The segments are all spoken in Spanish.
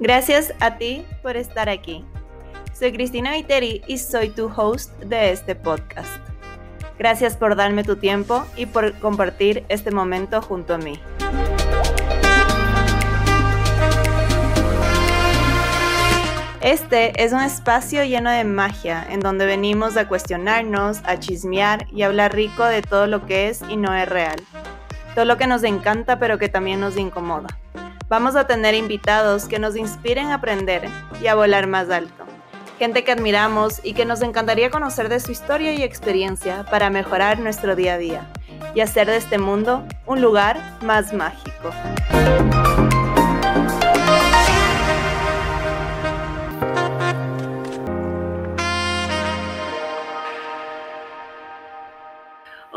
Gracias a ti por estar aquí. Soy Cristina Viteri y soy tu host de este podcast. Gracias por darme tu tiempo y por compartir este momento junto a mí. Este es un espacio lleno de magia en donde venimos a cuestionarnos, a chismear y hablar rico de todo lo que es y no es real. Todo lo que nos encanta pero que también nos incomoda. Vamos a tener invitados que nos inspiren a aprender y a volar más alto. Gente que admiramos y que nos encantaría conocer de su historia y experiencia para mejorar nuestro día a día y hacer de este mundo un lugar más mágico.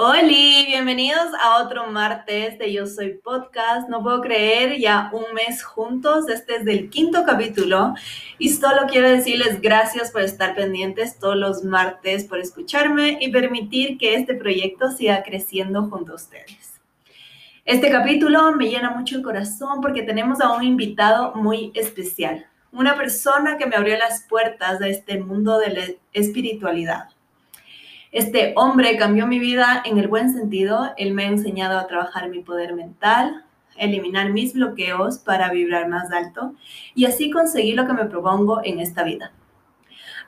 Hola, bienvenidos a otro martes de Yo Soy Podcast. No puedo creer, ya un mes juntos, este es del quinto capítulo y solo quiero decirles gracias por estar pendientes todos los martes, por escucharme y permitir que este proyecto siga creciendo junto a ustedes. Este capítulo me llena mucho el corazón porque tenemos a un invitado muy especial, una persona que me abrió las puertas de este mundo de la espiritualidad este hombre cambió mi vida en el buen sentido. Él me ha enseñado a trabajar mi poder mental, eliminar mis bloqueos para vibrar más alto y así conseguir lo que me propongo en esta vida.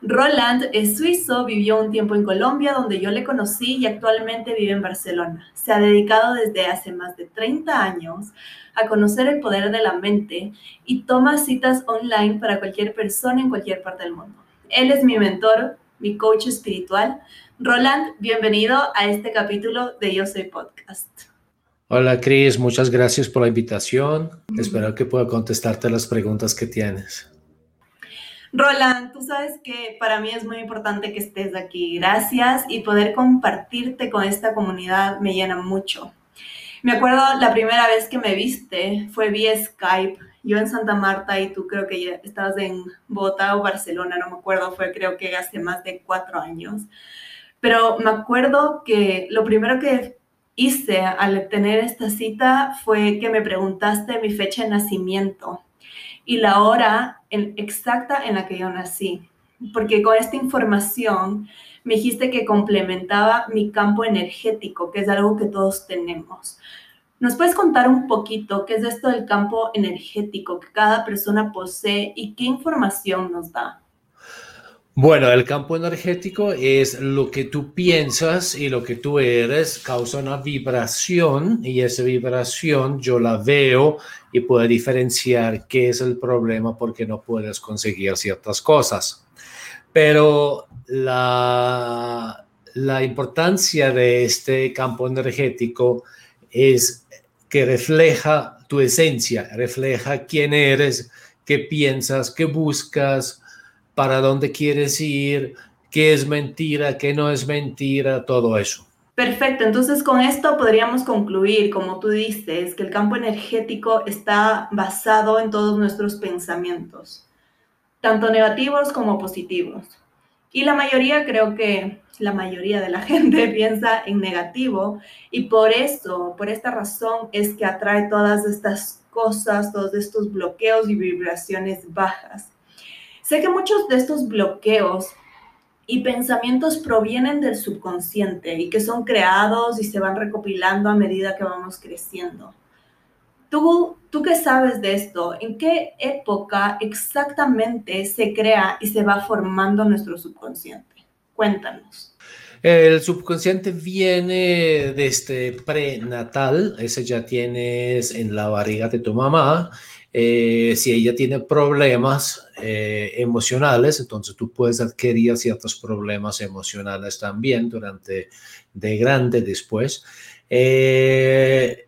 Roland es suizo, vivió un tiempo en Colombia donde yo le conocí y actualmente vive en Barcelona. Se ha dedicado desde hace más de 30 años a conocer el poder de la mente y toma citas online para cualquier persona en cualquier parte del mundo. Él es mi mentor, mi coach espiritual, Roland, bienvenido a este capítulo de Yo Soy Podcast. Hola Cris, muchas gracias por la invitación. Espero que pueda contestarte las preguntas que tienes. Roland, tú sabes que para mí es muy importante que estés aquí. Gracias y poder compartirte con esta comunidad me llena mucho. Me acuerdo la primera vez que me viste fue vía Skype yo en Santa Marta y tú creo que ya estabas en Bogotá o Barcelona, no me acuerdo, fue creo que hace más de cuatro años. Pero me acuerdo que lo primero que hice al tener esta cita fue que me preguntaste mi fecha de nacimiento y la hora exacta en la que yo nací. Porque con esta información me dijiste que complementaba mi campo energético, que es algo que todos tenemos. ¿Nos puedes contar un poquito qué es esto del campo energético que cada persona posee y qué información nos da? Bueno, el campo energético es lo que tú piensas y lo que tú eres causa una vibración y esa vibración yo la veo y puedo diferenciar qué es el problema porque no puedes conseguir ciertas cosas. Pero la, la importancia de este campo energético es que refleja tu esencia, refleja quién eres, qué piensas, qué buscas, para dónde quieres ir, qué es mentira, qué no es mentira, todo eso. Perfecto, entonces con esto podríamos concluir, como tú dices, que el campo energético está basado en todos nuestros pensamientos, tanto negativos como positivos. Y la mayoría, creo que la mayoría de la gente piensa en negativo y por eso, por esta razón es que atrae todas estas cosas, todos estos bloqueos y vibraciones bajas. Sé que muchos de estos bloqueos y pensamientos provienen del subconsciente y que son creados y se van recopilando a medida que vamos creciendo. ¿Tú, ¿Tú qué sabes de esto? ¿En qué época exactamente se crea y se va formando nuestro subconsciente? Cuéntanos. El subconsciente viene desde este prenatal, ese ya tienes en la barriga de tu mamá eh, si ella tiene problemas eh, emocionales, entonces tú puedes adquirir ciertos problemas emocionales también durante de grande después. Eh,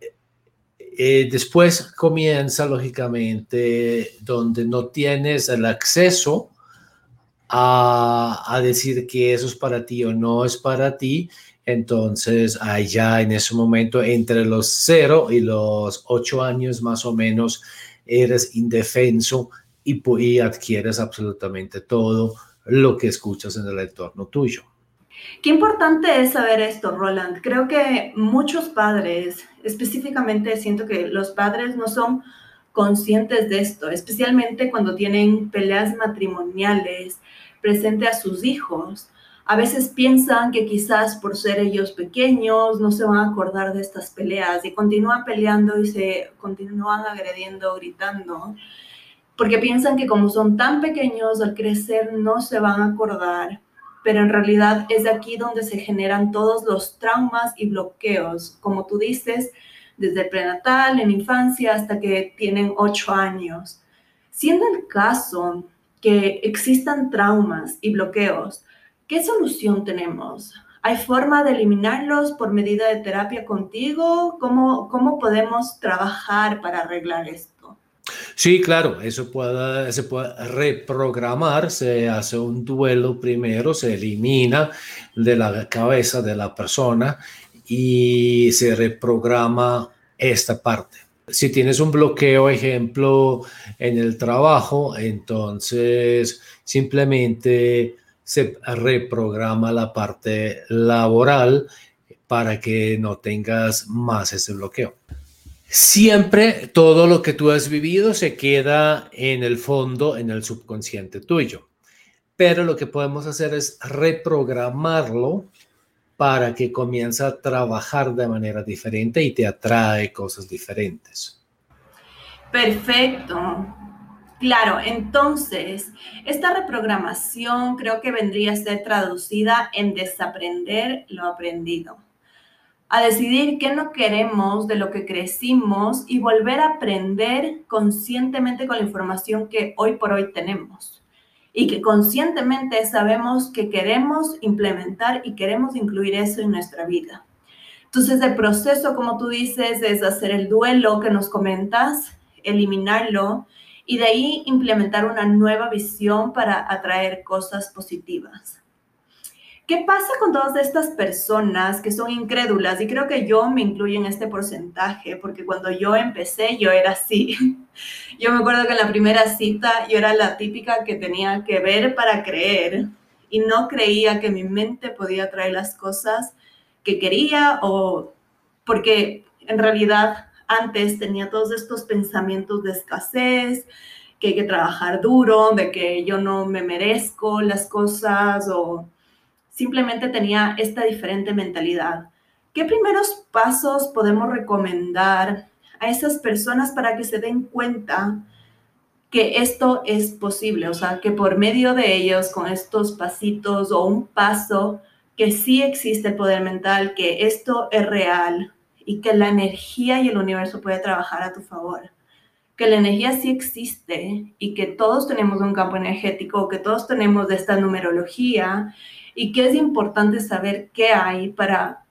después comienza, lógicamente, donde no tienes el acceso a, a, decir que eso es para ti o no es para ti. Entonces, allá en ese momento, entre los 0 y los 8 años más o menos, eres indefenso y, adquieres absolutamente todo lo que escuchas en el entorno tuyo. Qué importante es saber esto, Roland. Creo que muchos padres, específicamente siento que los padres no son conscientes de esto, especialmente cuando tienen peleas matrimoniales presente a sus hijos. A veces piensan que quizás por ser ellos pequeños no se van a acordar de estas peleas y continúan peleando y se continúan agrediendo, gritando, porque piensan que como son tan pequeños al crecer no se van a acordar pero en realidad es aquí donde se generan todos los traumas y bloqueos, como tú dices, desde el prenatal, en infancia, hasta que tienen ocho años. Siendo el caso que existan traumas y bloqueos, ¿qué solución tenemos? ¿Hay forma de eliminarlos por medida de terapia contigo? ¿Cómo, cómo podemos trabajar para arreglar esto? Sí, claro, eso se puede reprogramar, se hace un duelo primero, se elimina de la cabeza de la persona y se reprograma esta parte. Si tienes un bloqueo, ejemplo, en el trabajo, entonces simplemente se reprograma la parte laboral para que no tengas más ese bloqueo. Siempre todo lo que tú has vivido se queda en el fondo, en el subconsciente tuyo. Pero lo que podemos hacer es reprogramarlo para que comience a trabajar de manera diferente y te atrae cosas diferentes. Perfecto. Claro, entonces, esta reprogramación creo que vendría a ser traducida en desaprender lo aprendido a decidir qué no queremos de lo que crecimos y volver a aprender conscientemente con la información que hoy por hoy tenemos y que conscientemente sabemos que queremos implementar y queremos incluir eso en nuestra vida. Entonces el proceso, como tú dices, es hacer el duelo que nos comentas, eliminarlo y de ahí implementar una nueva visión para atraer cosas positivas. ¿Qué pasa con todas estas personas que son incrédulas? Y creo que yo me incluyo en este porcentaje, porque cuando yo empecé yo era así. Yo me acuerdo que en la primera cita yo era la típica que tenía que ver para creer y no creía que mi mente podía traer las cosas que quería o porque en realidad antes tenía todos estos pensamientos de escasez, que hay que trabajar duro, de que yo no me merezco las cosas o simplemente tenía esta diferente mentalidad. ¿Qué primeros pasos podemos recomendar a esas personas para que se den cuenta que esto es posible? O sea, que por medio de ellos, con estos pasitos o un paso, que sí existe el poder mental, que esto es real y que la energía y el universo puede trabajar a tu favor. Que la energía sí existe y que todos tenemos un campo energético, que todos tenemos de esta numerología y que es importante saber qué hay para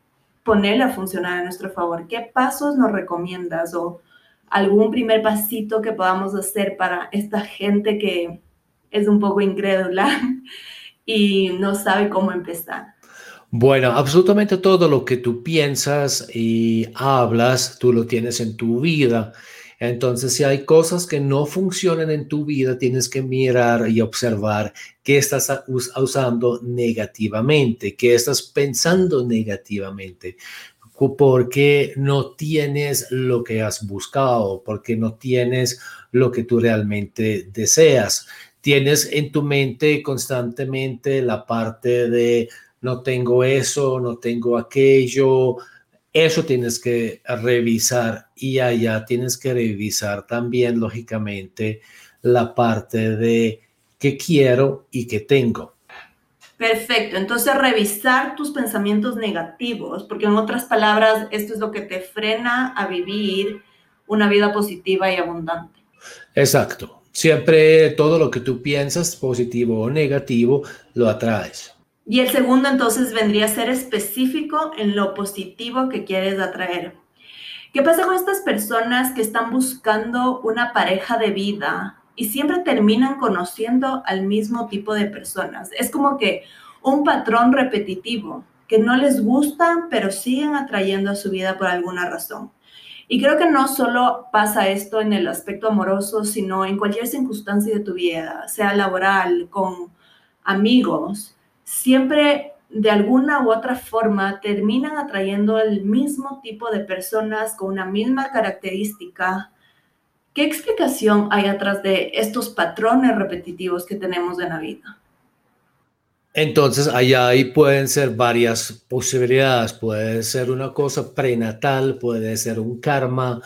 ponerla a funcionar a nuestro favor. ¿Qué pasos nos recomiendas o algún primer pasito que podamos hacer para esta gente que es un poco incrédula y no sabe cómo empezar? Bueno, absolutamente todo lo que tú piensas y hablas, tú lo tienes en tu vida. Entonces, si hay cosas que no funcionan en tu vida, tienes que mirar y observar qué estás usando negativamente, qué estás pensando negativamente, porque no tienes lo que has buscado, porque no tienes lo que tú realmente deseas. Tienes en tu mente constantemente la parte de no tengo eso, no tengo aquello, eso tienes que revisar y allá tienes que revisar también, lógicamente, la parte de qué quiero y qué tengo. Perfecto, entonces revisar tus pensamientos negativos, porque en otras palabras, esto es lo que te frena a vivir una vida positiva y abundante. Exacto, siempre todo lo que tú piensas, positivo o negativo, lo atraes. Y el segundo entonces vendría a ser específico en lo positivo que quieres atraer. ¿Qué pasa con estas personas que están buscando una pareja de vida y siempre terminan conociendo al mismo tipo de personas? Es como que un patrón repetitivo que no les gusta, pero siguen atrayendo a su vida por alguna razón. Y creo que no solo pasa esto en el aspecto amoroso, sino en cualquier circunstancia de tu vida, sea laboral, con amigos siempre de alguna u otra forma terminan atrayendo al mismo tipo de personas con una misma característica ¿Qué explicación hay atrás de estos patrones repetitivos que tenemos en la vida? Entonces, allá ahí pueden ser varias posibilidades. Puede ser una cosa prenatal, puede ser un karma,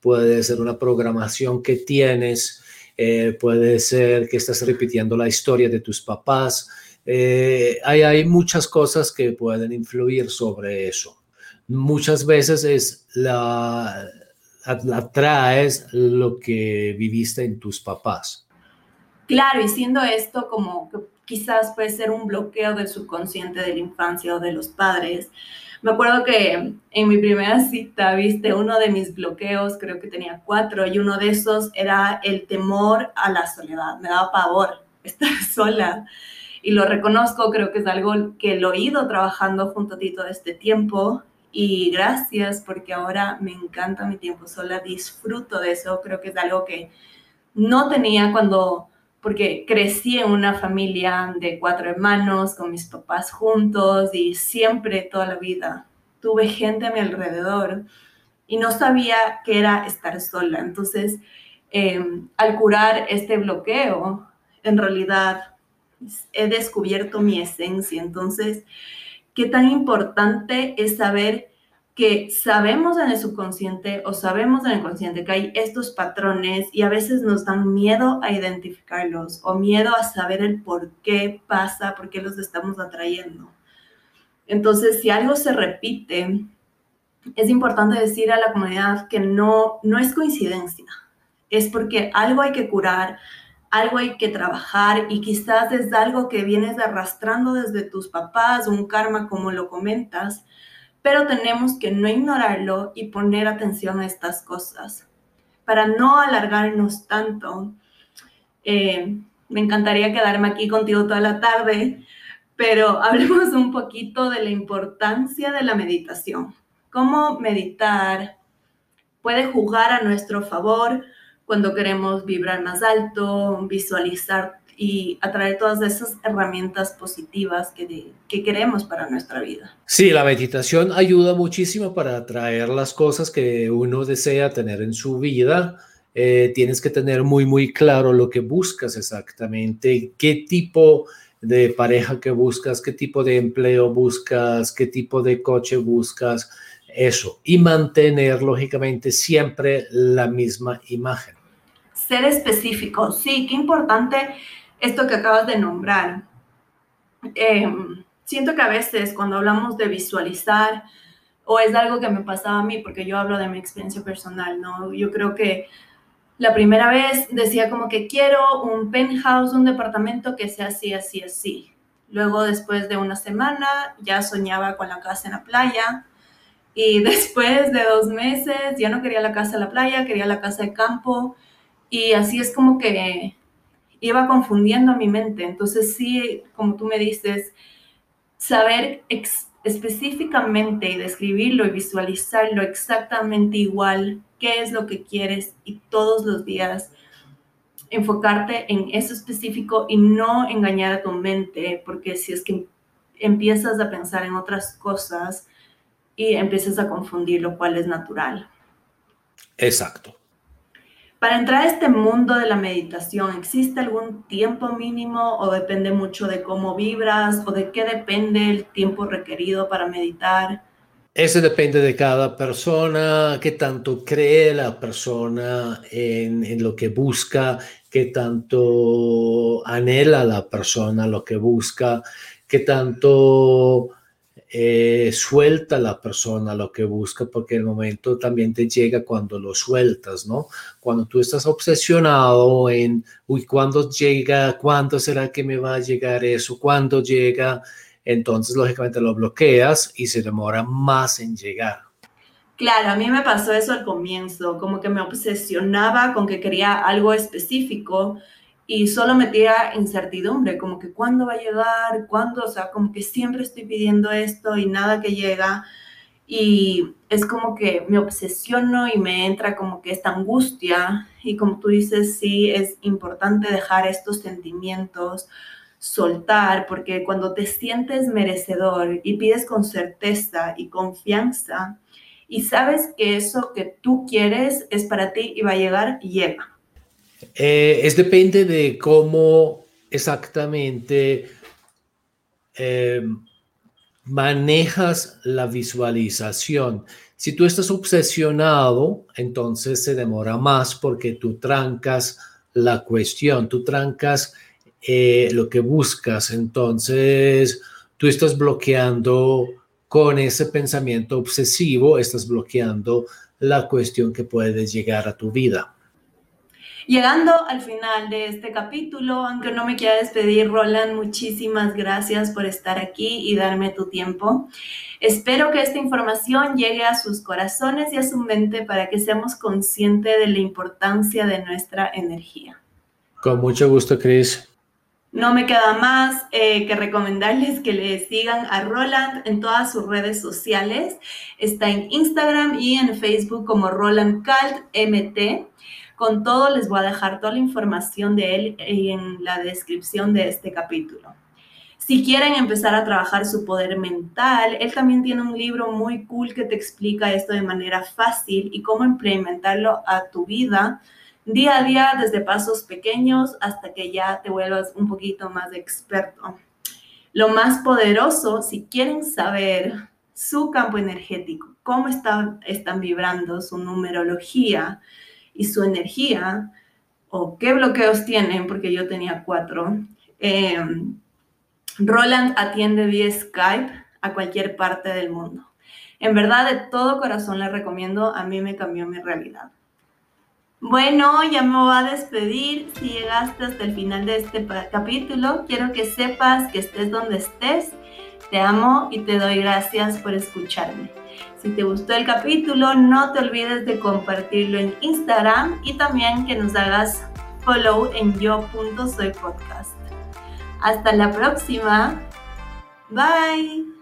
puede ser una programación que tienes, eh, puede ser que estás repitiendo la historia de tus papás. Eh, hay, hay muchas cosas que pueden influir sobre eso. Muchas veces es la, atraes lo que viviste en tus papás. Claro, y siendo esto como que quizás puede ser un bloqueo del subconsciente de la infancia o de los padres. Me acuerdo que en mi primera cita, viste, uno de mis bloqueos, creo que tenía cuatro, y uno de esos era el temor a la soledad. Me daba pavor estar sola. Y lo reconozco, creo que es algo que lo he ido trabajando junto a ti todo este tiempo. Y gracias porque ahora me encanta mi tiempo sola, disfruto de eso. Creo que es algo que no tenía cuando porque crecí en una familia de cuatro hermanos, con mis papás juntos y siempre, toda la vida, tuve gente a mi alrededor y no sabía qué era estar sola. Entonces, em, al curar este bloqueo, en realidad he descubierto mi esencia. Entonces, qué tan importante es saber que sabemos en el subconsciente o sabemos en el consciente que hay estos patrones y a veces nos dan miedo a identificarlos o miedo a saber el por qué pasa, por qué los estamos atrayendo. Entonces, si algo se repite, es importante decir a la comunidad que no, no es coincidencia, es porque algo hay que curar, algo hay que trabajar y quizás es algo que vienes arrastrando desde tus papás, un karma como lo comentas, pero tenemos que no ignorarlo y poner atención a estas cosas para no alargarnos tanto. Eh, me encantaría quedarme aquí contigo toda la tarde, pero hablemos un poquito de la importancia de la meditación. Cómo meditar puede jugar a nuestro favor cuando queremos vibrar más alto, visualizar y atraer todas esas herramientas positivas que, que queremos para nuestra vida. Sí, la meditación ayuda muchísimo para atraer las cosas que uno desea tener en su vida. Eh, tienes que tener muy, muy claro lo que buscas exactamente, qué tipo de pareja que buscas, qué tipo de empleo buscas, qué tipo de coche buscas, eso. Y mantener, lógicamente, siempre la misma imagen. Ser específico, sí, qué importante esto que acabas de nombrar. Em, siento que a veces cuando hablamos de visualizar, o es algo que me pasaba a mí, porque yo hablo de mi experiencia personal, ¿no? Yo creo que la primera vez decía como que quiero un penthouse, un departamento que sea así, así, así. Luego, después de una semana, ya soñaba con la casa en la playa. Y después de dos meses, ya no quería la casa en la playa, quería la casa de campo. Y así es como que iba confundiendo mi mente. Entonces sí, como tú me dices, saber específicamente y describirlo y visualizarlo exactamente igual, qué es lo que quieres y todos los días enfocarte en eso específico y no engañar a tu mente, porque si es que empiezas a pensar en otras cosas y empiezas a confundir, lo cual es natural. Exacto. Para entrar a este mundo de la meditación, ¿existe algún tiempo mínimo o depende mucho de cómo vibras o de qué depende el tiempo requerido para meditar? Eso depende de cada persona, qué tanto cree la persona en, en, lo que busca, qué tanto anhela la persona lo que busca, qué tanto eh, suelta la persona lo que busca, porque el momento también te llega cuando lo sueltas, ¿no? Cuando tú estás obsesionado en, uy, ¿cuándo llega? ¿Cuándo será que me va a llegar eso? ¿Cuándo llega? Entonces, lógicamente, lo bloqueas y se demora más en llegar. Claro, a mí me pasó eso al comienzo, como que me obsesionaba con que quería algo específico y solo metía incertidumbre, como que cuándo va a llegar, cuándo, o sea, como que siempre estoy pidiendo esto y nada que llega. Y es como que me obsesiono y me entra como que esta angustia. Y como tú dices, sí, es importante dejar estos sentimientos, soltar, porque cuando te sientes merecedor y pides con certeza y confianza, y sabes que eso que tú quieres es para ti y va a llegar, llega. Eh, es depende de cómo exactamente eh, manejas la visualización. Si tú estás obsesionado, entonces se demora más porque tú trancas la cuestión, tú trancas eh, lo que buscas, entonces tú estás bloqueando con ese pensamiento obsesivo, estás bloqueando la cuestión que puede llegar a tu vida. Llegando al final de este capítulo, aunque no me quiera despedir, Roland, muchísimas gracias por estar aquí y darme tu tiempo. Espero que esta información llegue a sus corazones y a su mente para que seamos conscientes de la importancia de nuestra energía. Con mucho gusto, Chris. No me queda más eh, que recomendarles que le sigan a Roland en todas sus redes sociales. Está en Instagram y en Facebook como Roland Calt MT. Con todo, les voy a dejar toda la información de él en la descripción de este capítulo. Si quieren empezar a trabajar su poder mental, él también tiene un libro muy cool que te explica esto de manera fácil y cómo implementarlo a tu vida día a día, desde pasos pequeños hasta que ya te vuelvas un poquito más experto. Lo más poderoso, si quieren saber su campo energético, cómo están vibrando, su numerología, y su energía o qué bloqueos tienen, porque yo tenía cuatro. Em, Roland atiende vía Skype a cualquier parte del mundo. En verdad, de todo corazón le recomiendo, a mí me cambió mi realidad. Bueno, ya me voy a despedir. Si llegaste hasta el final de este capítulo, quiero que sepas que estés donde estés. Te amo y te doy gracias por escucharme. Si te gustó el capítulo, no te olvides de compartirlo en Instagram y también que nos hagas follow en yo.soypodcast. Hasta la próxima. Bye.